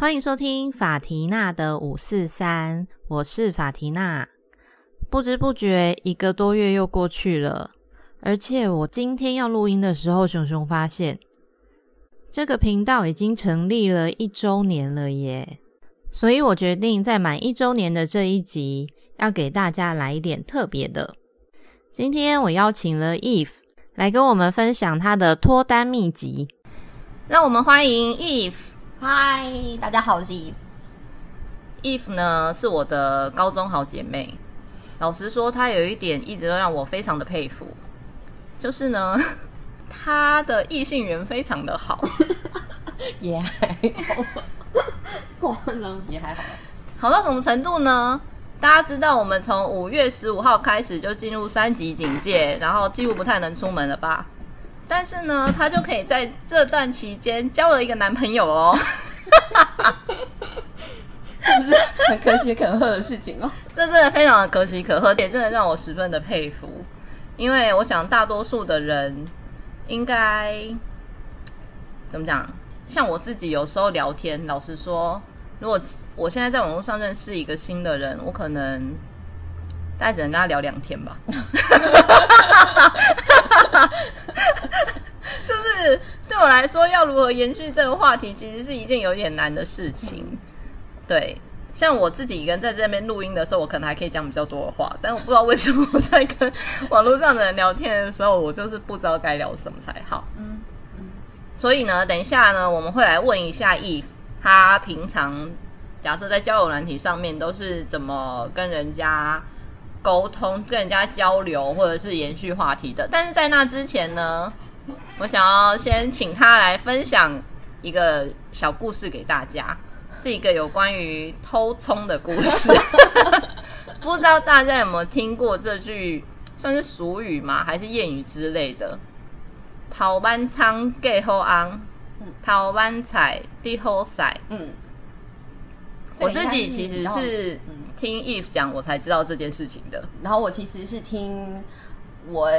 欢迎收听法缇娜的五四三，我是法缇娜。不知不觉一个多月又过去了，而且我今天要录音的时候，熊熊发现这个频道已经成立了一周年了耶！所以我决定在满一周年的这一集，要给大家来一点特别的。今天我邀请了 Eve 来跟我们分享她的脱单秘籍，让我们欢迎 Eve。嗨，大家好，我是 Eve。Eve 呢是我的高中好姐妹，老实说，她有一点一直都让我非常的佩服，就是呢，她的异性缘非常的好，也还好，过了也还好。好到什么程度呢？大家知道我们从五月十五号开始就进入三级警戒，然后几乎不太能出门了吧？但是呢，她就可以在这段期间交了一个男朋友哦。是不是很可喜可贺的事情哦？这真的非常的可喜可贺，也真的让我十分的佩服。因为我想大多数的人应该怎么讲？像我自己有时候聊天，老实说，如果我现在在网络上认识一个新的人，我可能大概只能跟他聊两天吧。就是对我来说，要如何延续这个话题，其实是一件有点难的事情。对，像我自己一个人在这边录音的时候，我可能还可以讲比较多的话，但我不知道为什么我在跟网络上的人聊天的时候，我就是不知道该聊什么才好。嗯所以呢，等一下呢，我们会来问一下 Eve，他平常假设在交友软体上面都是怎么跟人家沟通、跟人家交流，或者是延续话题的。但是在那之前呢，我想要先请他来分享一个小故事给大家，是一个有关于偷葱的故事。不知道大家有没有听过这句算是俗语吗？还是谚语之类的？头班仓盖后昂，头班彩地后晒。嗯，我自己其实是嗯听 Eve 讲，我才知道这件事情的。然后我其实是听我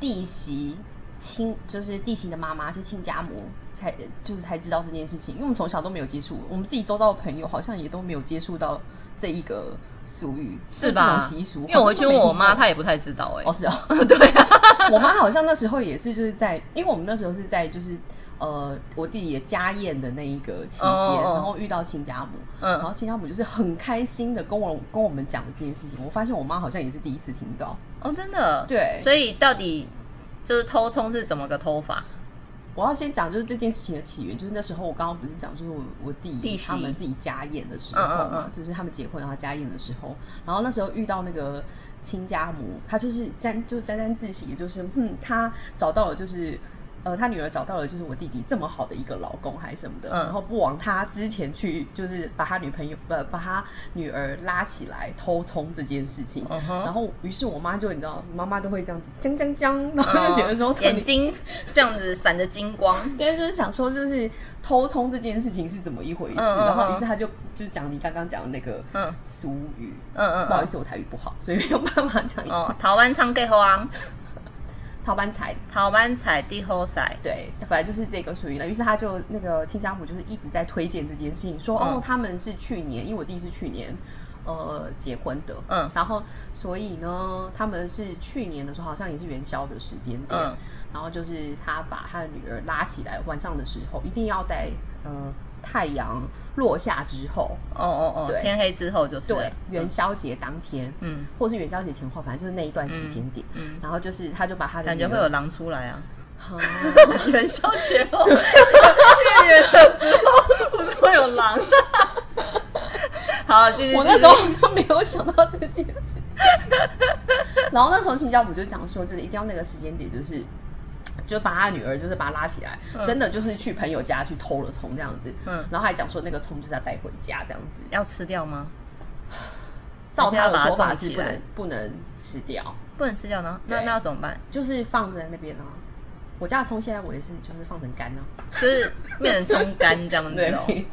弟媳亲，就是弟媳的妈妈，就亲家母，才就是才知道这件事情。因为我们从小都没有接触，我们自己周遭的朋友好像也都没有接触到这一个俗语，是吧？习俗。因为我回去问我妈，她也不太知道、欸。哦，是哦，对啊，我妈好像那时候也是，就是在，因为我们那时候是在就是呃我弟弟的家宴的那一个期间，哦哦然后遇到亲家母，嗯然后亲家母就是很开心的跟我跟我们讲这件事情。我发现我妈好像也是第一次听到，哦，真的。对所以到底就是偷葱是怎么个偷法？我要先讲就是这件事情的起源，就是那时候我刚刚不是讲，就是我我弟弟他们自己家宴的时候嘛，嗯嗯嗯就是他们结婚然后家宴的时候，然后那时候遇到那个亲家母，她就是沾就沾沾自喜，就是嗯，她找到了就是。呃，他女儿找到了就是我弟弟这么好的一个老公还是什么的，嗯然后不枉他之前去就是把他女朋友呃把他女儿拉起来偷葱这件事情，嗯然后于是我妈就你知道妈妈都会这样子将将将，然后就觉得说、哦眼睛这样子闪着金光。今天就是想说，就是偷葱这件事情是怎么一回事，然后嗯于是他就就是讲你刚刚讲的那个嗯俗语，嗯嗯嗯。不好意思，我台语不好，所以没有办法讲一次。哦，桃湾仓给后昂，逃班彩桃班彩地后赛。对，反正就是这个属于了。于是他就那个亲家母就是一直在推荐这件事情，说、嗯哦，他们是去年，因为我弟是去年。呃，结婚的，嗯然后所以呢，他们是去年的时候，好像也是元宵的时间点，嗯然后就是他把他的女儿拉起来，晚上的时候一定要在呃太阳落下之后，哦哦哦，对天黑之后就是对，元宵节当天，嗯或是元宵节前后，反正就是那一段时间点。嗯，然后就是，他就把他的感觉会有狼出来啊。啊 元宵节后，月圆的时候不是会有狼？好，继续。我那时候好像没有想到这件事情。然后那时候亲家母就讲说，就是一定要那个时间点，就是就把他女儿就是把他拉起来，真的就是去朋友家去偷了葱这样子。嗯然后还讲说那个葱就是要带回家这样子。要吃掉吗？照他的说法是不能不能吃掉，不能吃掉呢？那那要怎么办？就是放在那边啊。我家的葱现在我也是，就是放成干啊，就是变成葱干这样子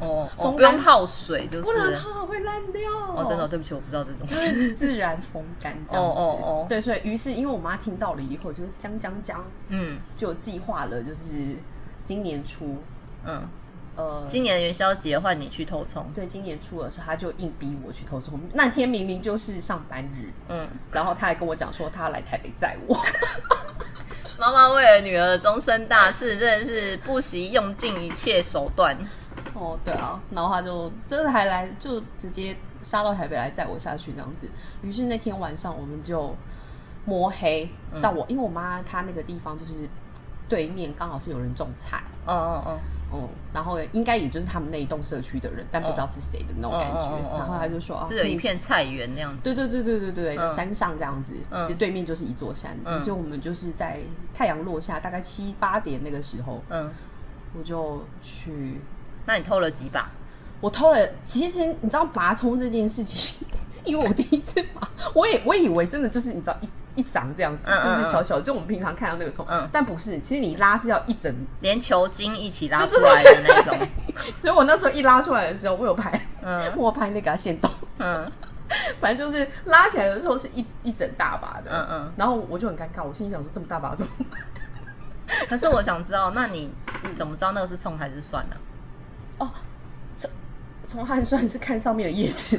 哦哦哦，不用泡水，就是不然它会烂掉。哦，真的，对不起，我不知道这种就。是自然风干这样子。哦哦哦对，所以于是因为我妈听到了以后，就是将将将，嗯就计划了，就是今年初嗯，呃，今年元宵节换你去偷葱，对今年初的时候，他就硬逼我去偷葱。那天明明就是上班日，嗯，然后他还跟我讲说他要来台北载我。妈妈为了女儿的终身大事，真的是不惜用尽一切手段。哦，对啊，然后他就真的还来，就直接杀到台北来载我下去这样子。于是那天晚上我们就摸黑到我，因为我妈她那个地方就是对面刚好是有人种菜，嗯嗯嗯，嗯，然后应该也就是他们那一栋社区的人，但不知道是谁的那种感觉。嗯嗯嗯嗯然后他就说，啊是有一片菜园那样子。对对对对对对，嗯山上这样子，嗯其实对面就是一座山，嗯所以我们就是在太阳落下大概七八点那个时候，嗯，我就去，那你偷了几把？我偷了。其实你知道拔葱这件事情，因为我第一次拔，我也我以为真的就是你知道一一掌这样子，就是小小，就我们平常看到那个葱，嗯但不是，其实你拉是要一整，连球筋一起拉出来的那种。所以我那时候一拉出来的时候，我有拍，嗯我拍那个线动。嗯反正就是拉起来的时候是一一整大把的，嗯嗯。然后我就很尴尬，我心里想说这么大把怎么？可是我想知道，那你怎么知道那个是葱还是蒜呢？哦，从从汉算是看上面的叶子，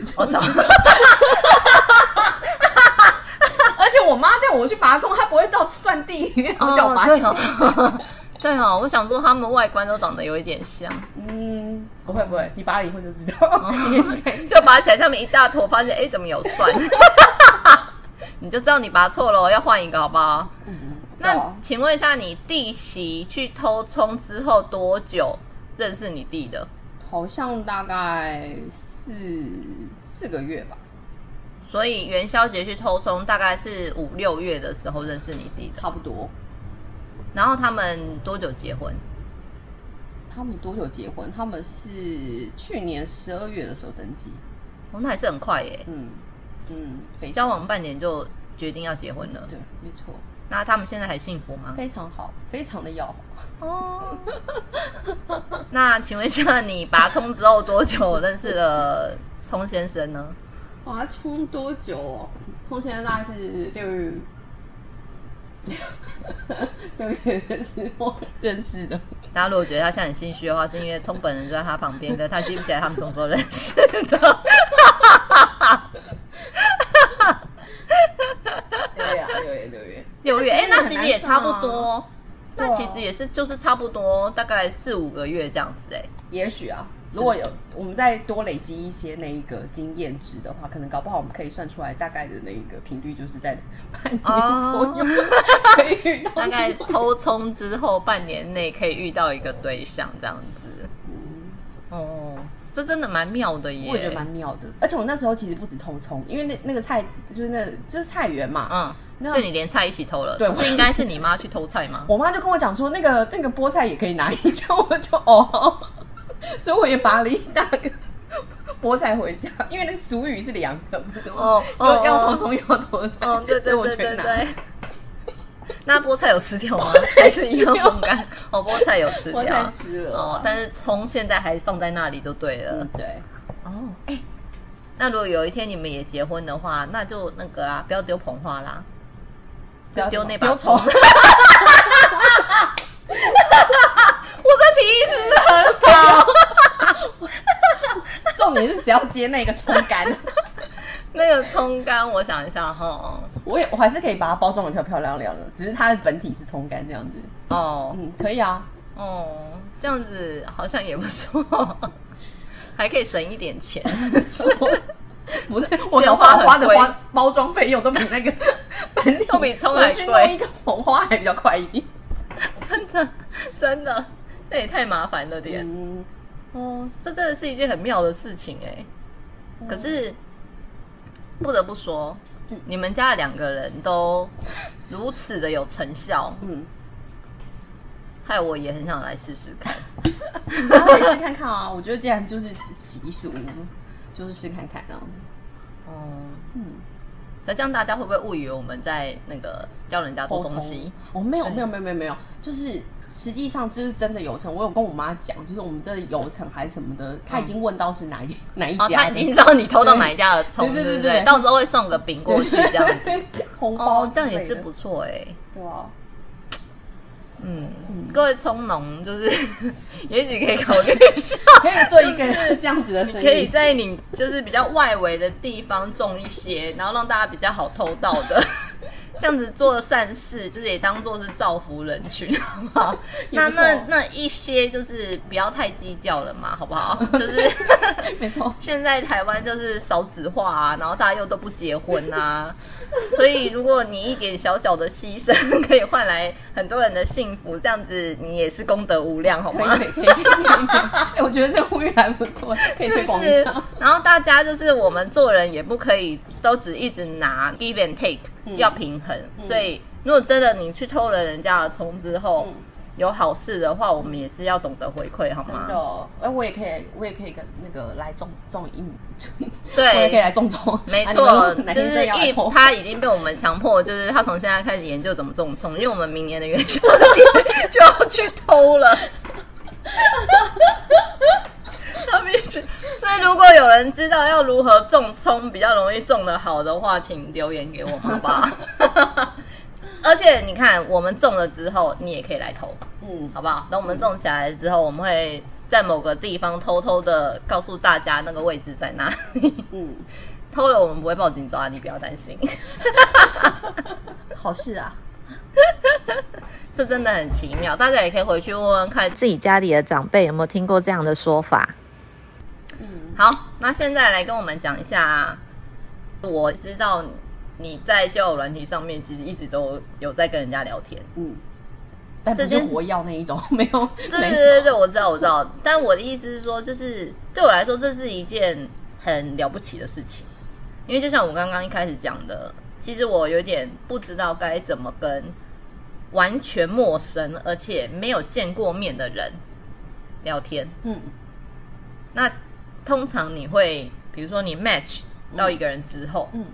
我妈带我去拔葱，她不会到蒜地里面，然后叫我拔对葱。哦，对哦，我想说他们外观都长得有一点像，嗯，不会不会，你拔了以后就知道。就拔起来上面一大坨，发现哎怎么有蒜，你就知道你拔错了哦，要换一个好不好？嗯那请问一下，你弟媳去偷葱之后多久认识你弟的？好像大概四四个月吧，所以元宵节去偷葱大概是五六月的时候认识你弟的，差不多。然后他们多久结婚？他们多久结婚？他们是去年十二月的时候登记。哦，那还是很快耶，嗯嗯，交往半年就决定要结婚了。对，没错，那他们现在还幸福吗？非常好，非常的要好。哦，那请问一下，你拔葱之后多久认识了葱先生呢？华冲多久、哦？从现在大概是六月 六月的时候认识的。大家如果觉得他现在很心虚的话，是因为冲本人就在他旁边，可是他记不起来他们什么时候认识的。对呀，六月六月。六月，哎、那那其实也差不多。那其实也是，就是差不多，大概四五个月这样子、哎，也许啊，是如果有我们再多累积一些那一个经验值的话，可能搞不好我们可以算出来大概的那一个频率，就是在半年左右、可以遇到。大概偷葱之后半年内可以遇到一个对象这样子。哦，这真的蛮妙的耶！我也觉得蛮妙的，而且我那时候其实不止偷葱，因为那那个菜就是那就是菜园嘛，嗯，那所以你连菜一起偷了，对不是应该是你妈去偷菜吗？我妈就跟我讲说，那个那个菠菜也可以拿一下我就哦，所以我也拔了一大个菠菜回家，因为那个俗语是凉的，不是吗？哦哦要头葱要头菜，哦，对所以对对我全拿。对对。那菠菜有吃掉吗？菜还是一样风干？哦，菠菜有吃掉，菠菜吃了哦，但是葱现在还放在那里就对了。嗯，对，哦，哎、那如果有一天你们也结婚的话，那就那个啦，不要丢捧花啦，就丢那把丢葱。我这提议是不是很好？重点是谁要接那个葱干？那个葱干，我想一下哈。我也我还是可以把它包装的漂漂亮亮的，只是它的本体是葱干这样子。哦嗯，可以啊。哦，这样子好像也不错，还可以省一点钱。不是，我的花花的花包装费用都比那个本体都比葱还我去贵弄一个红花还比较快一点。真的，真的，那也太麻烦了点。嗯，哦，这真的是一件很妙的事情哎。可是不得不说，你们家的两个人都如此的有成效，嗯，害我也很想来试试看。然后可以试看看啊。我觉得既然就是习俗，就是试看看啊。哦，嗯，那这样大家会不会误以为我们在那个教人家做东西？我、哦、没有没有没有没有没有，就是实际上就是真的有成。我有跟我妈讲，就是我们这有成还是什么的，她已经问到是哪一、哪一哦，家的，他已经知道你偷到哪一家的 葱，对对对到时候会送个饼过去这样子。红包哦，这样也是不错哎。对啊。嗯，各位葱农就是，也许可以考虑一下，可以做一个这样子的生意，可以在你就是比较外围的地方种一些，然后让大家比较好偷到的。这样子做善事，就是也当做是造福人群，好不好？那那那一些就是不要太计较了嘛，好不好？就是没错。现在台湾就是少子化啊，然后大家又都不结婚啊，所以如果你一点小小的牺牲可以换来很多人的幸福，这样子你也是功德无量，好吗？可以可以 我觉得这个呼吁还不错，可以推广一下。然后大家就是我们做人也不可以都只一直拿 give and take，、要平衡。所以如果真的你去偷了人家的葱之后，嗯有好事的话，我们也是要懂得回馈，好真吗？的，哎，我也可以，我也可以跟那个来种种一亩，我也可以对。来种种。啊没错，就是真要来 if 投他已经被我们强迫，就是他从现在开始研究怎么种葱，因为我们明年的元宵节 就要去偷了。他必须，所以如果有人知道要如何种葱比较容易种的好的话，请留言给我们，好不好？而且你看，我们种了之后，你也可以来投，嗯，好不好？等我们种起来之后，我们会在某个地方偷偷的告诉大家那个位置在哪里。嗯，偷了我们不会报警抓，你不要担心。好事啊。这真的很奇妙，大家也可以回去问问看自己家里的长辈有没有听过这样的说法。嗯，好，那现在来跟我们讲一下，我知道你在交友软体上面其实一直都有在跟人家聊天。嗯，但不是活要那一种，没有。对对对对，我知道我知道，但我的意思是说，就是对我来说，这是一件很了不起的事情，因为就像我刚刚一开始讲的，其实我有点不知道该怎么跟完全陌生而且没有见过面的人聊天。嗯，那通常你会，比如说你 match 到一个人之后，嗯，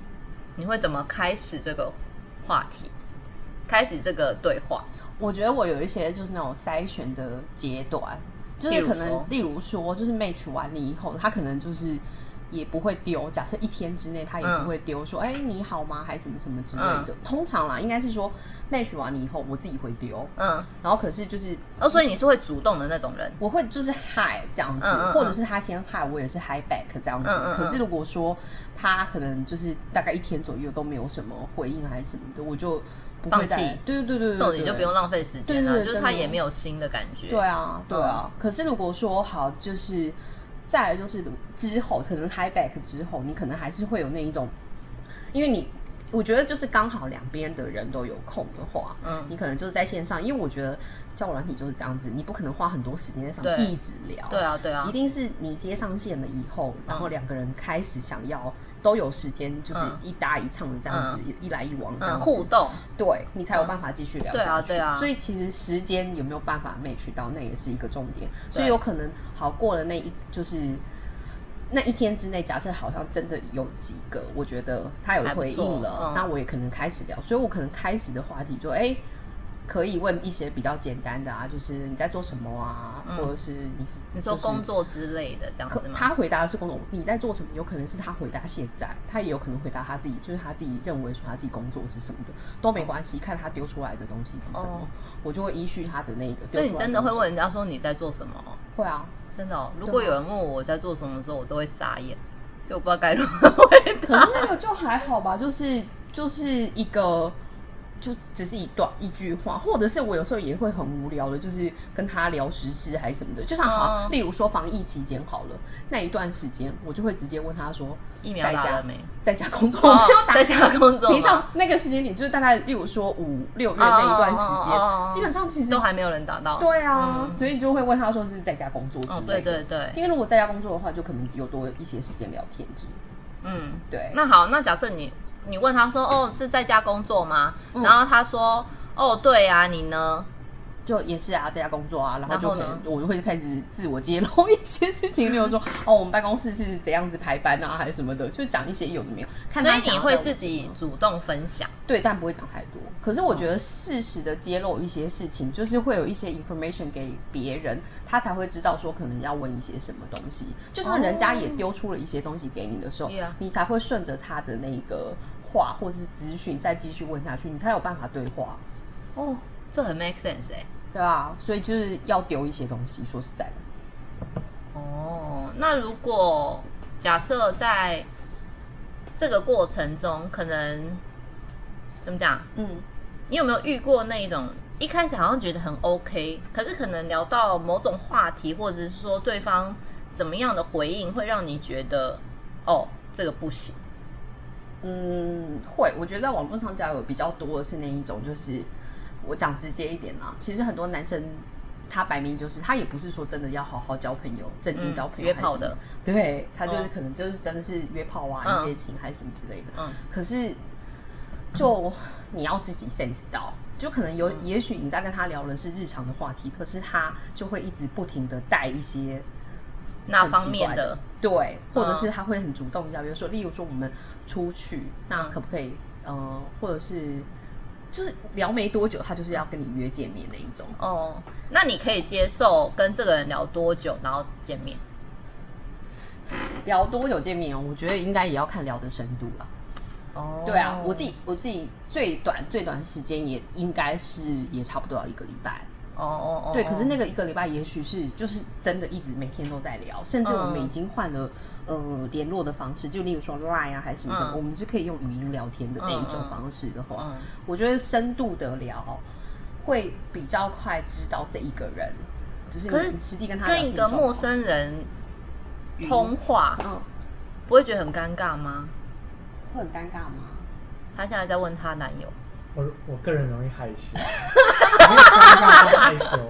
你会怎么开始这个话题，开始这个对话？我觉得我有一些就是那种筛选的阶段，就是可能例如说，就是 match 完你以后，他可能就是也不会丢。假设一天之内他也不会丢说，哎、你好吗？还什么什么之类的。通常啦，应该是说 match 完你以后，我自己会丢。嗯，然后可是就是哦，所以你是会主动的那种人。我会就是嗨这样子，嗯嗯嗯或者是他先嗨，我也是嗨 back 这样子。嗯嗯嗯可是如果说他可能就是大概一天左右都没有什么回应还是什么的，我就放弃对对对对对，这种你就不用浪费时间了，就是他也没有新的感觉。对啊，对啊。可是如果说好，就是再来就是之后，可能 high back 之后，你可能还是会有那一种，因为你。我觉得就是刚好两边的人都有空的话，嗯。你可能就是在线上，因为我觉得交友软体就是这样子，你不可能花很多时间在上面一直聊，对啊，对啊。一，定是你接上线了以后，然后两个人开始想要都有时间，就是嗯一搭一唱的这样子，一一来一往这样嗯，互动，对你才有办法继续聊下去。对啊所以其实时间有没有办法 match 到，那也是一个重点。所以有可能好过了那一就是那一天之内，假设好像真的有几个，我觉得他有回应了，嗯那我也可能开始聊。所以我可能开始的话题就哎。可以问一些比较简单的啊，就是你在做什么啊，或者是你是你说工作之类的这样可子吗？他回答的是工作，你在做什么？有可能是他回答现在，他也有可能回答他自己，就是他自己认为说他自己工作是什么的，都没关系，看他丢出来的东西是什么，哦我就会依据他的那个。所以你真的会问？人家说你在做什么？会啊，真的、哦，如果有人问我我在做什么的时候，我都会傻眼，就我不知道该如何回答可是那个就还好吧，就是就是一个。就只是一段一句话，或者是我有时候也会很无聊的，就是跟他聊时事还是什么的。就像好，嗯例如说防疫期间好了，那一段时间我就会直接问他说，疫苗在家打了没？在家工作，没有 打在家工作平常那个时间点就是大概，例如说五六月那一段时间，基本上其实都还没有人打到。对啊，嗯所以就会问他说是在家工作之类的。哦，对对对，因为如果在家工作的话，就可能有多一些时间聊天之类。嗯。对，那好，那假设你你问他说，哦，是在家工作吗？嗯然后他说，哦，对啊，你呢？就也是啊，在家工作啊，然后就可然后呢能我就会开始自我揭露一些事情，例如说 哦，我们办公室是怎样子排班啊，还是什么的，就讲一些有的没有。看所以你会自己主动分享。对，但不会讲太多。可是我觉得适时的揭露一些事情，就是会有一些 information 给别人，他才会知道说可能要问一些什么东西。就像人家也丢出了一些东西给你的时候 Yeah 你才会顺着他的那个话或是资讯再继续问下去，你才有办法对话。哦，这很 make sense 哎、对啊，所以就是要丢一些东西。说实在的，哦，那如果假设在这个过程中，可能怎么讲？嗯，你有没有遇过那一种一开始好像觉得很 OK，可是可能聊到某种话题，或者是说对方怎么样的回应，会让你觉得哦，这个不行。嗯，会。我觉得在网络上交友比较多的是那一种，就是我讲直接一点啦，其实很多男生他摆明就是他也不是说真的要好好交朋友、正经交朋友、约炮的，对他就是嗯可能就是真的是约炮啊、嗯一夜情还是什么之类的。嗯可是就你要自己 sense 到。就可能有，嗯也许你在跟他聊的是日常的话题，可是他就会一直不停的带一些那方面的，对，或者嗯是他会很主动邀约说，例如说我们出去，那嗯可不可以，呃，或者是就是聊没多久，他就是要跟你约见面的一种。哦，那你可以接受跟这个人聊多久，然后见面？聊多久见面哦？我觉得应该也要看聊的深度了。哦，对啊，我自己我自己最短最短时间也应该是也差不多要一个礼拜。哦哦哦，对，可是那个个一个礼拜也许是就是真的一直每天都在聊，甚至我们嗯已经换了。呃，联络的方式，就例如说 Line 啊，还是什么的，嗯我们是可以用语音聊天的那一种方式的话，嗯我觉得深度的聊会比较快知道这一个人，就是你实际跟他聊跟一个陌，生人通话，嗯，不会觉得很尴尬吗？会很尴尬吗？她现在在问她男友，我我个人容易害羞，没有尴尬或害羞。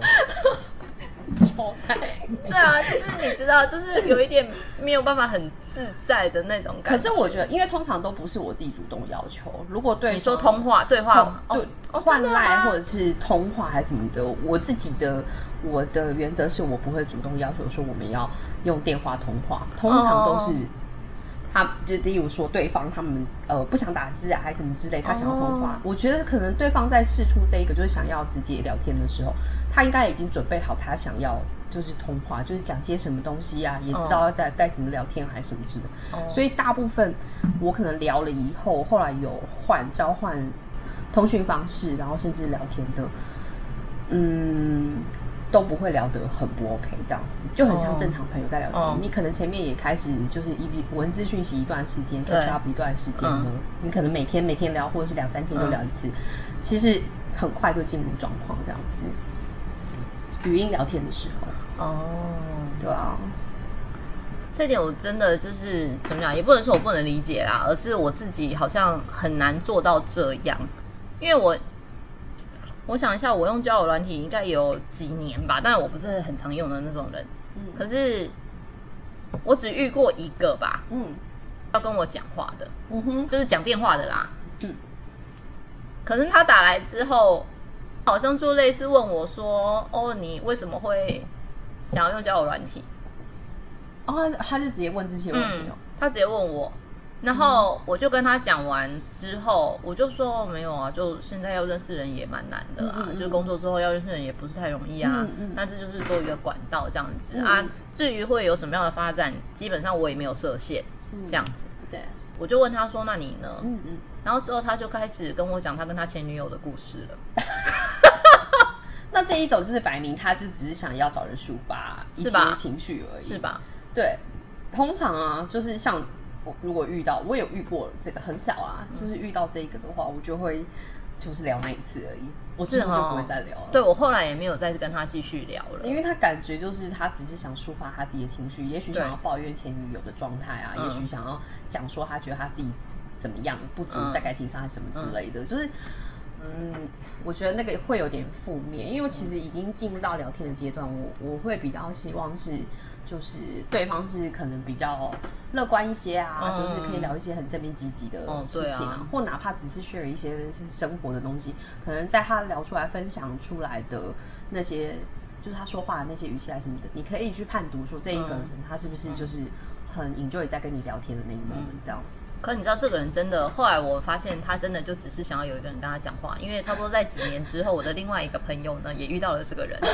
对啊，就是你知道，就是有一点没有办法很自在的那种感可。是我觉得，因为通常都不是我自己主动要求，如果对你说通话对话对哦换赖或者是通话还是什么的，我自己的我的原则是我不会主动要求说我们要用电话通话，通常都是哦他就例如说对方他们呃不想打字啊还是什么之类，他想要通话，哦我觉得可能对方在试出这一个就是想要直接聊天的时候，他应该已经准备好他想要就是通话，就是讲些什么东西啊，也知道要在该怎么聊天还是什么之类的。哦所以大部分我可能聊了以后，后来有换交换通讯方式，然后甚至聊天的，嗯，都不会聊得很不 OK，这样子就很像哦正常朋友在聊天。哦你可能前面也开始就是一直文字讯息一段时间对，catch up 一段时间呢，嗯你可能每天每天聊，或者是两三天就聊一次，其实很快就进入状况这样子。语音聊天的时候，哦，对啊，这点我真的就是怎么讲，也不能说我不能理解啦，而是我自己好像很难做到这样，因为我我想一下，我用交友软体应该有几年吧，但我不是很常用的那种人，嗯可是我只遇过一个吧，嗯要跟我讲话的，嗯哼，就是讲电话的啦。嗯可是他打来之后，好像就类似问我说：“哦，你为什么会想要用交友软体？”哦，他他就直接问这些问题嗯哦。，他直接问我，然后我就跟他讲完之后，我就说没有啊，就现在要认识人也蛮难的啊，嗯嗯嗯就工作之后要认识人也不是太容易啊。嗯嗯那这就是多一个管道这样子、嗯啊。至于会有什么样的发展，基本上我也没有设限，这样子。对，我就问他说：“那你呢？”嗯嗯，然后之后他就开始跟我讲他跟他前女友的故事了。那这一种就是摆明他就只是想要找人抒发一些是吧情绪而已，是？吧？对，通常啊，就是像我如果遇到，我有遇过这个很少啊，嗯。就是遇到这个的话，我就会就是聊那一次而已，我之后就不会再聊了。对我后来也没有再跟他继续聊了。因为他感觉就是他只是想抒发他自己的情绪，也许想要抱怨前女友的状态啊，嗯。也许想要讲说他觉得他自己怎么样不足嗯。在感情上还什么之类的，就是。嗯，我觉得那个会有点负面，因为其实已经进入到聊天的阶段，我我会比较希望是，就是对方是可能比较乐观一些啊，嗯就是可以聊一些很正面积极的哦事情对啊。或哪怕只是 share 一些生活的东西，可能在他聊出来、分享出来的那些，就是他说话的那些语气啊什么的，你可以去判读说这一个人嗯。他是不是就是很 enjoy 在跟你聊天的那一 moment 这样子。可你知道这个人真的，后来我发现他真的就只是想要有一个人跟他讲话，因为差不多在几年之后，我的另外一个朋友呢也遇到了这个人，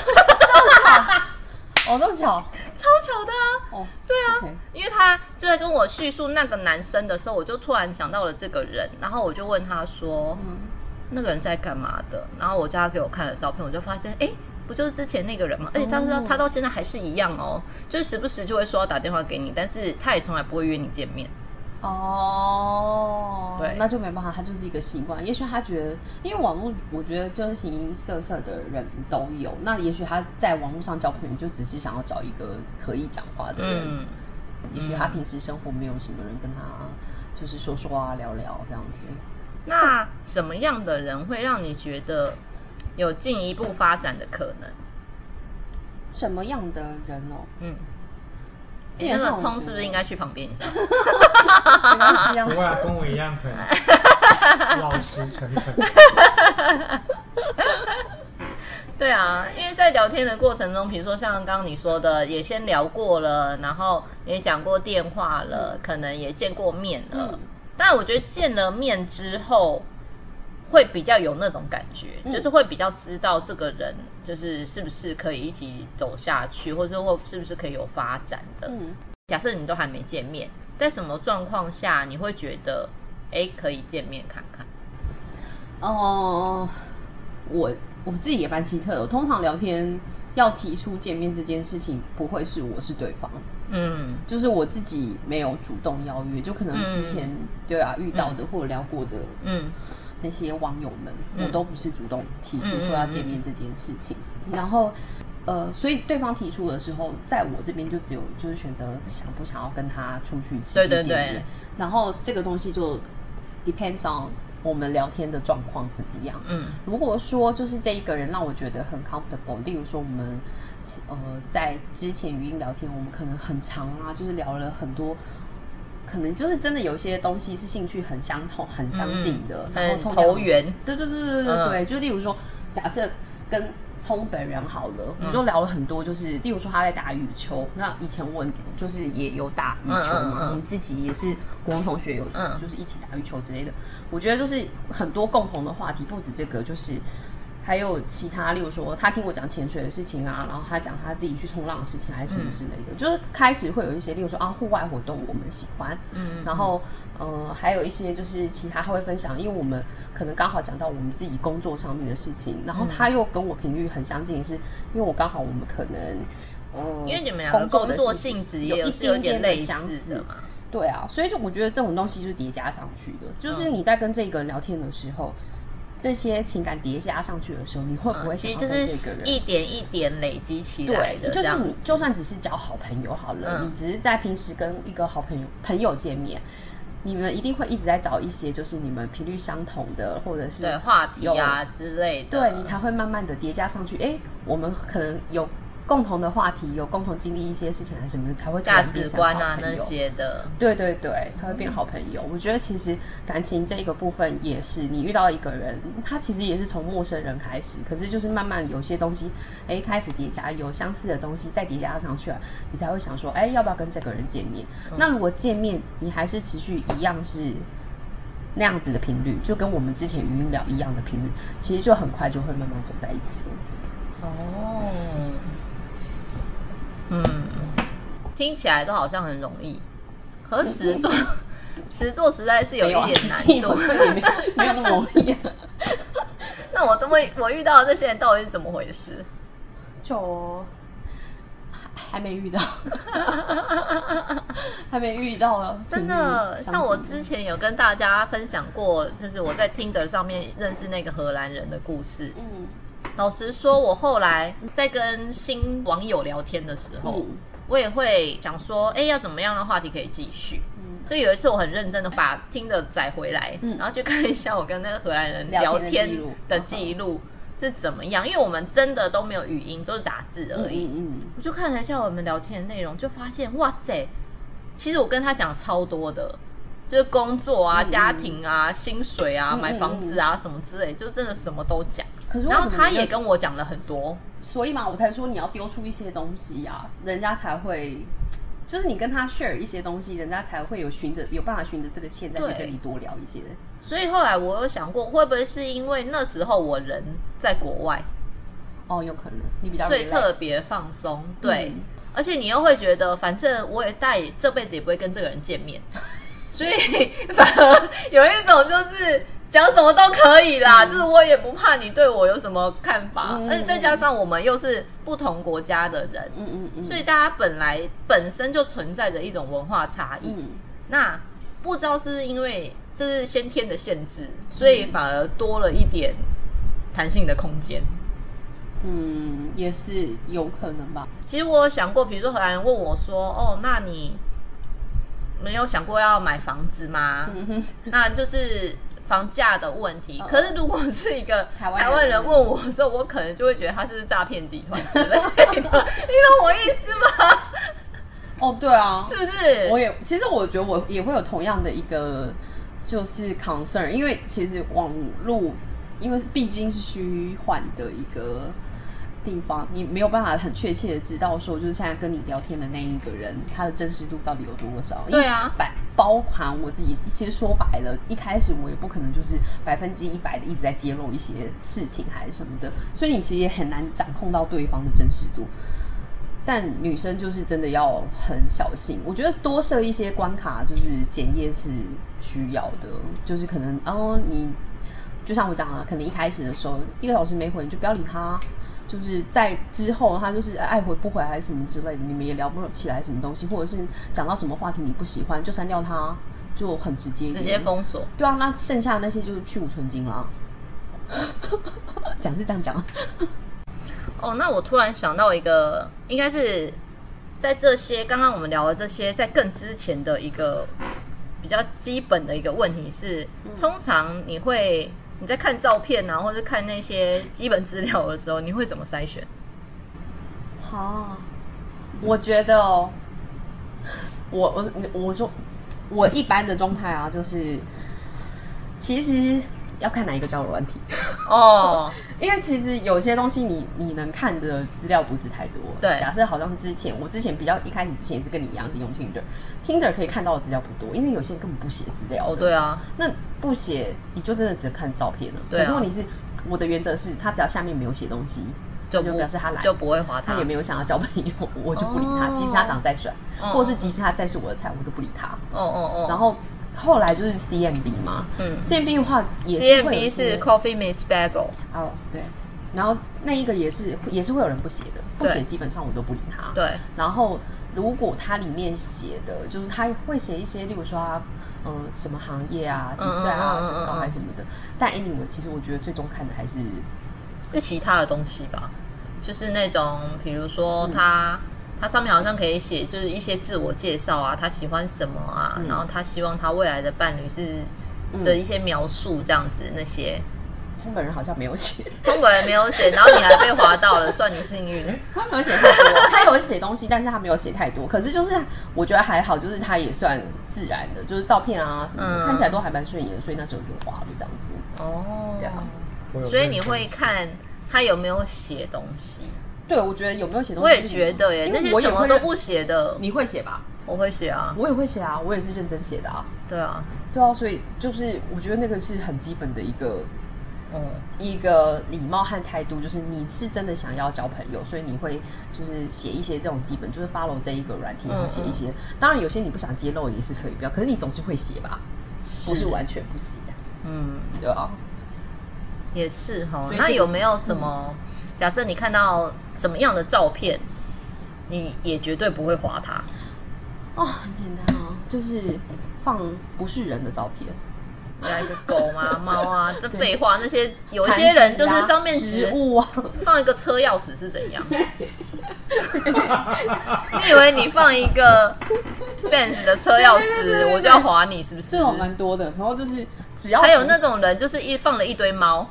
哦，那么巧超巧的啊！哦，对啊 OK 因为他就在跟我叙述那个男生的时候，我就突然想到了这个人，然后我就问他说：“那个人是在干嘛的？然后我叫他给我看了照片，我就发现，哎，不就是之前那个人吗？而且他说他到现在还是一样哦，就是时不时就会说要打电话给你，但是他也从来不会约你见面。哦，对那就没办法，他就是一个习惯。也许他觉得，因为网络，我觉得就是形形色色的人都有。那也许他在网络上交朋友，就只是想要找一个可以讲话的人。嗯，也许他平时生活没有什么人跟他，就是说说啊、聊聊这样子。那什么样的人会让你觉得有进一步发展的可能？什么样的人哦？嗯，基你那个本上我觉得葱是不是应该去旁边一下？没关系啊不。会啊，跟我一样很老实诚恳。对啊，因为在聊天的过程中，比如说像刚刚你说的，也先聊过了，然后也讲过电话了，可能也见过面了。嗯但我觉得见了面之后，会比较有那种感觉，嗯就是会比较知道这个人就是是不是可以一起走下去，或者说或是不是可以有发展的。嗯，假设你都还没见面，在什么状况下你会觉得，哎，可以见面看看？哦、我我自己也蛮奇特的。我通常聊天要提出见面这件事情，不会是我是对方，嗯就是我自己没有主动邀约，就可能之前、对啊遇到的或者聊过的嗯那些网友们，嗯。我都不是主动提出说要见面这件事情。然后呃，所以对方提出的时候，在我这边就只有就是选择想不想要跟他出去吃对对。然后这个东西就 depends on 我们聊天的状况怎么样。嗯。如果说就是这一个人让我觉得很 comfortable，例如说我们呃在之前语音聊天，我们可能很长啊，就是聊了很多，可能就是真的有一些东西是兴趣很相同、很相近的，然后投缘。对对对对对嗯对，就例如说，假设跟聪本人好了，我们就聊了很多，就是例如说他在打羽球，那以前我就是也有打羽球嘛，我们自己也是国中同学有，嗯就是一起打羽球之类的。我觉得就是很多共同的话题，不止这个，就是还有其他，例如说他听我讲潜水的事情啊，然后他讲他自己去冲浪的事情，还是什么之类的，就是开始会有一些，例如说啊，户外活动我们喜欢，嗯然后呃，还有一些就是其他他会分享，因为我们可能刚好讲到我们自己工作上面的事情，然后他又跟我频率很相近，是因为我刚好我们可能呃，因为你们两个工的作性质也是有点类似的嘛。对啊，所以就我觉得这种东西就是叠加上去的，就是嗯。你在跟这个人聊天的时候，这些情感叠加上去的时候，你会不会嗯其实就是？一点一点累积起来对，的，就是你就算只是交好朋友好了，嗯你只是在平时跟一个好朋友朋友见面，你们一定会一直在找一些就是你们频率相同的，或者是对话题啊之类的，对你才会慢慢的叠加上去。哎，我们可能有共同的话题，有共同经历一些事情，还是什么的，才会价值观啊那些的。对对对，才会变好朋友。我觉得其实感情这一个部分也是，你遇到一个人，他其实也是从陌生人开始，可是就是慢慢有些东西，哎，开始叠加，有相似的东西再叠加上去，你才会想说，哎，要不要跟这个人见面？那如果见面你还是持续一样是那样子的频率，就跟我们之前语音聊一样的频率，其实就很快就会慢慢走在一起。哦，嗯，听起来都好像很容易，可是实做 实做实在是有一点难度没有没有那么容易、啊。那我都会，我遇到的这些人到底是怎么回事？就还还没遇到，还没遇到，真的，像我之前有跟大家分享过，就是我在 Tinder 上面认识那个荷兰人的故事。嗯老实说，我后来在跟新网友聊天的时候，嗯。我也会想说，哎，要怎么样的话题可以继续？嗯。所以有一次我很认真的把听的载回来，嗯。然后去看一下我跟那个荷兰人聊 聊天天的记录是怎么样，因为我们真的都没有语音，都是打字而已。嗯嗯。我就看了一下我们聊天的内容，就发现哇塞，其实我跟他讲超多的，就是工作啊、家庭啊、薪水啊、买房子啊什么之类，就真的什么都讲。可是然后他也跟我讲了很多，所以嘛，我才说你要丢出一些东西呀、人家才会，就是你跟他 share 一些东西，人家才会有循着有办法循着这个线，再跟你多聊一些。所以后来我有想过，会不会是因为那时候我人在国外，哦，有可能你比较所以特别放松，对。嗯。而且你又会觉得，反正我也大也这辈子也不会跟这个人见面，所以反而有一种就是讲什么都可以啦，就是我也不怕你对我有什么看法，嗯而且再加上我们又是不同国家的人，嗯嗯嗯，所以大家本来本身就存在着一种文化差异。嗯那不知道是不是因为这是先天的限制，所以反而多了一点弹性的空间。嗯，也是有可能吧。其实我有想过，比如说荷兰人问我说：“哦，那你没有想过要买房子吗？”嗯，那就是房价的问题。嗯可是如果是一个台湾人问我的时候，我可能就会觉得他是诈骗集团之类的，你懂我意思吗？哦，对啊，是不是？我也其实我觉得我也会有同样的一个就是 concern，因为其实网络因为毕竟是虚幻的一个地方，你没有办法很确切的知道说，就是现在跟你聊天的那一个人，他的真实度到底有多少？对啊百包含我自己，其实说白了，一开始我也不可能就是百分之一百的一直在揭露一些事情还是什么的，所以你其实也很难掌控到对方的真实度。但女生就是真的要很小心，我觉得多设一些关卡，就是检验是需要的。就是可能哦，你就像我讲的，可能一开始的时候一个小时没回，你就不要理他。就是在之后，他就是爱回不回还是什么之类的，你们也聊不起来什么东西，或者是讲到什么话题你不喜欢，就删掉他，就很直接，直接封锁。对啊，那剩下的那些就是去无存精啦。讲是这样讲，哦，那我突然想到一个，应该是在这些刚刚我们聊的这些，在更之前的一个比较基本的一个问题是，通常你会你在看照片啊，或者看那些基本资料的时候，你会怎么筛选？好，我觉得哦，我我我说我一般的状态啊，就是其实要看哪一个交友软体，哦，因为其实有些东西你你能看的资料不是太多。对假设好像之前我之前比较一开始之前也是跟你一样是用 Tinder，Tinder 可以看到的资料不多，因为有些人根本不写资料。哦，对啊，那不写你就真的只能看照片了。对啊可是问题是，我的原则是他只要下面没有写东西，就就不表示他来就不会划他他也没有想要交朋友，我就不理他。哦即使他长得再帅，哦或者是即使他再是我的菜，我都不理他。哦哦哦，然后后来就是 CMB 嘛，嗯，CMB 的话也是会有 CMB 是 Coffee Meets Bagel，哦对，然后那一个也是也是会有人不写的，不写基本上我都不理他。对，然后如果他里面写的就是他会写一些，例如说他嗯什么行业啊、几岁啊、嗯嗯嗯嗯。身高还是什么的。但 anyway，其实我觉得最终看的还是是其他的东西吧，就是那种比如说嗯。他。他上面好像可以写，就是一些自我介绍啊，他喜欢什么啊，嗯然后他希望他未来的伴侣是的一些描述，这样子那些，中本人好像没有写，中本人没有写，然后你还被划到了，算你幸运。他没有写太多，他有写东西，但是他没有写太多。可是就是我觉得还好，就是他也算自然的，就是照片啊什么的，嗯看起来都还蛮顺眼，所以那时候就划了这样子。哦对啊，我有所以你会看他有没有写东西。对，我觉得有没有写东西，我也觉得耶，那些我什么都不写的，你会写吧？我会写啊。我也会写啊，我也是认真写的啊。对啊，对啊，所以就是我觉得那个是很基本的一个嗯，一个礼貌和态度，就是你是真的想要交朋友，所以你会就是写一些这种基本，就是 follow 这一个软体，然后写一些。当然有些你不想揭露也是可以不要，可是你总是会写吧，不是完全不写，嗯，对啊。也是哈那有没有什么？假设你看到什么样的照片，你也绝对不会划它。哦，很简单啊，就是放不是人的照片，来个狗啊、猫啊，这废话。那些有一些人就是上面植物啊，放一个车钥匙是怎样？你以为你放一个 Benz 的车钥匙，我就要划你是不是这？种蛮多的。然后就是只要还有那种人，就是一放了一堆猫，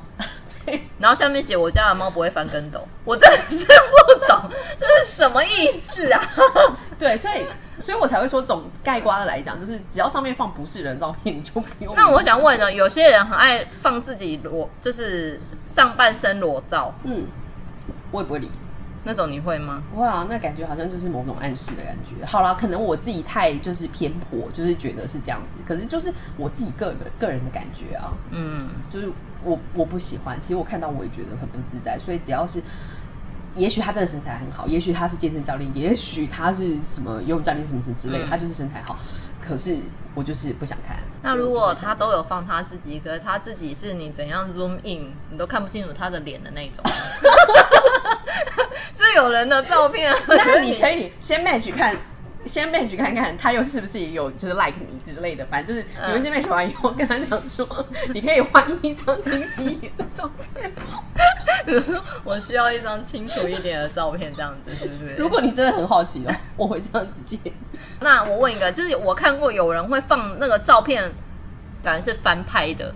然后下面写我家的猫不会翻跟斗，我真的是不懂 这是什么意思啊？对，所以所以我才会说总盖瓜的来讲，就是只要上面放不是人照片，你就不用。那我想问呢，有些人很爱放自己裸，就是上半身裸照，嗯，我也不会理。那种你会吗？不会啊，那感觉好像就是某种暗示的感觉。好啦，可能我自己太就是偏颇，就是觉得是这样子。可是就是我自己个人个人的感觉啊，嗯，就是我我不喜欢。其实我看到我也觉得很不自在，所以只要是，也许他真的身材很好，也许他是健身教练，也许他是什么游泳教练什么什么之类的，嗯他就是身材好。可是我就是不想看。那如果他都有放他自己，可是他自己是你怎样 zoom in，你都看不清楚他的脸的那种，就是有人的照片，那你可以先 match 看，先 match 看看他又是不是也有就是 like 你之类的，反正就是你们先 match 完以后跟他讲说，你可以换一张清晰一点的照片。比如说我需要一张清楚一点的照片，这样子是不是？如果你真的很好奇的话，我会这样子建议。那我问一个，就是我看过有人会放那个照片，感觉是翻拍的，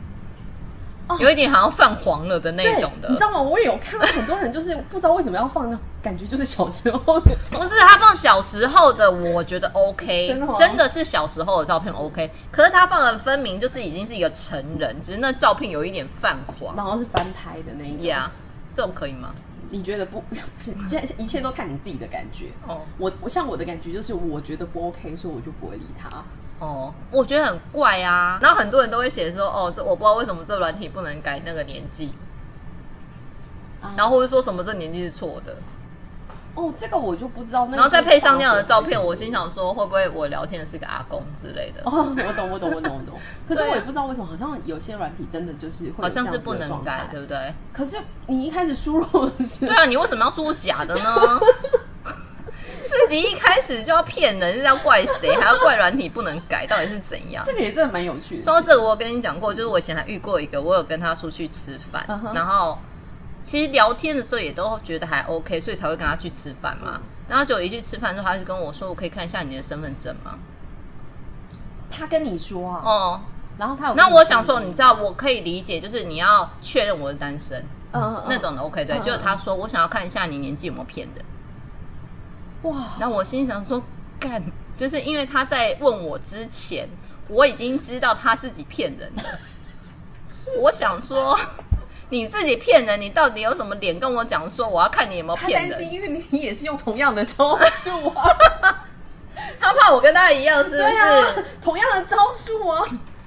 有一点好像泛黄了的那种的你知。道吗？我也有看到很多人就是不知道为什么要放那，感觉就是小时候的不是他放小时候的，我觉得 OK，真的吗真的是小时候的照片 OK。可是他放的分明就是已经是一个成人，只是那照片有一点泛黄。然后是翻拍的那一种。呀这种可以吗？你觉得不？是，现在一切都看你自己的感觉。哦我我像我的感觉就是，我觉得不 OK，所以我就不会理他。哦，我觉得很怪啊。然后很多人都会写说，哦，这我不知道为什么这软体不能改那个年纪，啊然后或者说什么这年纪是错的。哦，这个我就不知道。那然后再配上那样的照片。我心想说，会不会我聊天的是个阿公之类的？哦，我懂，我懂，我懂，我懂。可是我也不知道为什么，好像有些软体真的就是会有好像是这样子不能改，对不对？可是你一开始输入的时候，对啊，你为什么要说假的呢？自己一开始就要骗人，是要怪谁？还要怪软体不能改，到底是怎样？这个也真的蛮有趣的。说到这个，我有跟你讲过，就是我以前还遇过一个，我有跟他出去吃饭然后其实聊天的时候也都觉得还 OK，所以才会跟他去吃饭嘛。然后就一去吃饭之后，他就跟我说：“我可以看一下你的身份证吗他跟你说？”啊，哦，然后他有那我想说，你知道，我可以理解，就是你要确认我是单身嗯那种的 OK 对。嗯就是他说我想要看一下你年纪有没有骗人。哇，然后我心想说，干，就是因为他在问我之前，我已经知道他自己骗人了。我想说，你自己骗人，你到底有什么脸跟我讲说我要看你有没有骗他担心，因为你也是用同样的招数啊，他怕我跟他一样，是不对啊是？，同样的招数啊。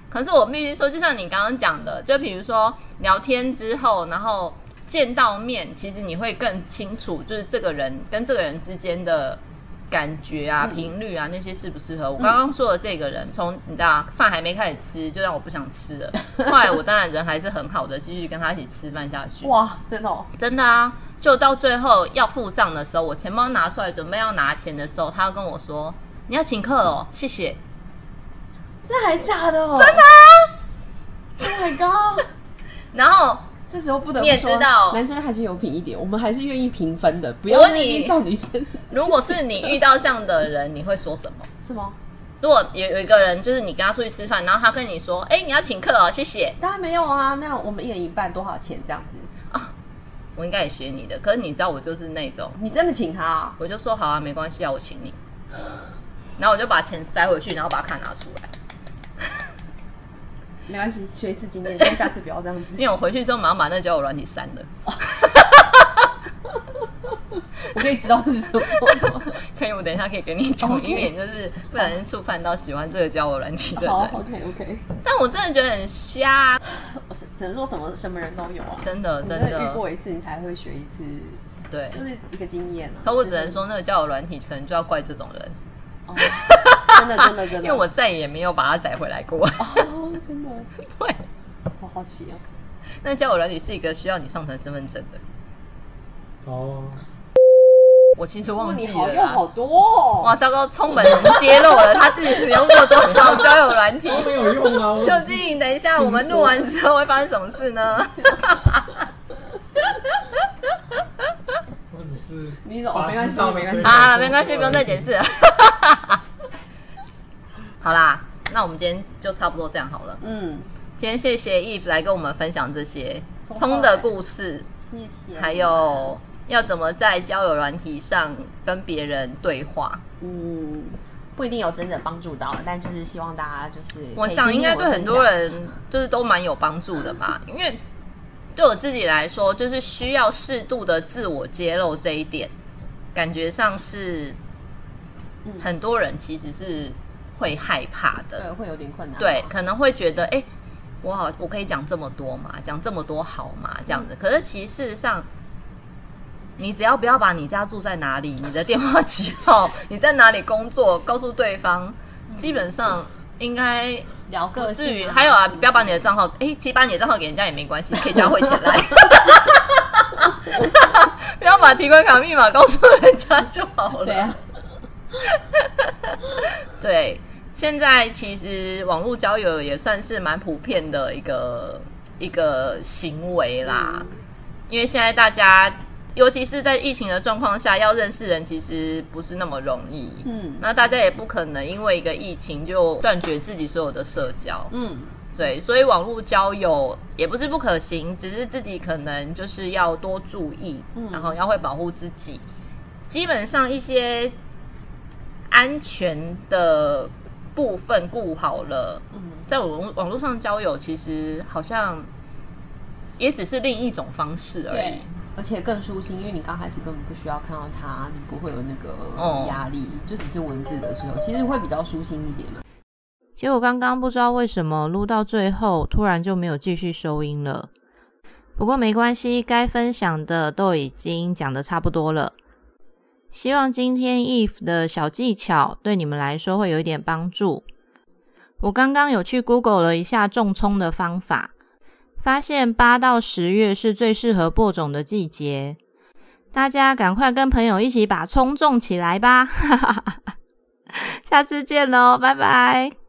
可是我必须说，就像你刚刚讲的，就比如说聊天之后，然后见到面，其实你会更清楚，就是这个人跟这个人之间的感觉啊、频率啊那些适不适合。我刚刚说的这个人，从你知道饭还没开始吃，就让我不想吃了。后来我当然人还是很好的，继续跟他一起吃饭下去。哇，真的、哦，真的啊，就到最后要付账的时候，我钱包拿出来准备要拿钱的时候，他要跟我说：“你要请客哦，谢谢。这还假的、哦？真的、啊、？Oh my god！” 然后这时候不得不你也说，知道男生还是有品一点，我们还是愿意平分的，不要你边叫女生，如果是你遇到这样的人，你会说什么？是吗？如果有有一个人，就是你跟他出去吃饭，然后他跟你说：“哎、你要请客哦，谢谢。当然没有啊，那我们一人一半多少钱这样子啊？”我应该也学你的，可是你知道我就是那种，你真的请他、啊？我就说好啊，没关系啊，我请你。然后我就把钱塞回去，然后把卡拿出来，没关系，学一次经验，但下次不要这样子。因为我回去之后马上把那交友软体删了。我可以知道是什么。可以，我等一下可以给你讲以免就是不小心触犯到喜欢这个交友软体的好人。，OK OK，但我真的觉得很瞎，我是只能说什么什么人都有啊，真的真的遇过一次，你才会学一次，对。就是一个经验啊。可我只能说，那个交友软体可能就要怪这种人，哦，真的真的真的，因为我再也没有把它载回来过。哦，真的 对，好好奇哦。那交友软体是一个需要你上传身份证的。哦，我其实忘记了啦。好用好多哦。哇，糟糕，冲本人揭露了他自己使用过多少交友软体。都没有用啊！究竟等一下我们录完之后会发生什么事呢？我只是你怎么？把没关系没关系水好，没关系，不用再解释了。好啦，那我们今天就差不多这样好了。嗯，今天谢谢 Eve 来跟我们分享这些不会冲的故事，谢谢。还有要怎么在交友软体上跟别人对话。嗯，不一定有真的帮助到，但就是希望大家就是，我想应该对很多，人就是都蛮有帮助的吧，因为对我自己来说，就是需要适度的自我揭露这一点，感觉上是很多人其实是会害怕的。对，会有点困难。对，，可能会觉得，哎、我好，我可以讲这么多嘛，讲这么多好嘛，这样子。可是其实事实上，你只要不要把你家住在哪里、你的电话几号、你在哪里工作告诉对方，基本上应该聊个至于。性、还有啊，不要把你的账号，哎、其实把你的账号给人家也没关系，可以加汇起来。不要把提款卡密码告诉人家就好了。对啊，对，现在其实网络交友也算是蛮普遍的一个一个行为啦，因为现在大家，尤其是在疫情的状况下，要认识人其实不是那么容易。嗯。那大家也不可能因为一个疫情就断绝自己所有的社交，嗯，对，所以网络交友也不是不可行，只是自己可能就是要多注意，然后要会保护自己。基本上一些安全的部分顾好了，在网网络上交友，其实好像也只是另一种方式而已。，而且更舒心，因为你刚开始根本不需要看到他，你不会有那哦个压力，就只是文字的时候，其实会比较舒心一点嘛。结果刚刚不知道为什么录到最后，突然就没有继续收音了。不过没关系，该分享的都已经讲的差不多了。希望今天 Eve 的小技巧对你们来说会有一点帮助。我刚刚有去 Google 了一下种葱的方法，发现八到十月是最适合播种的季节。大家赶快跟朋友一起把葱种起来吧！下次见喽，拜拜。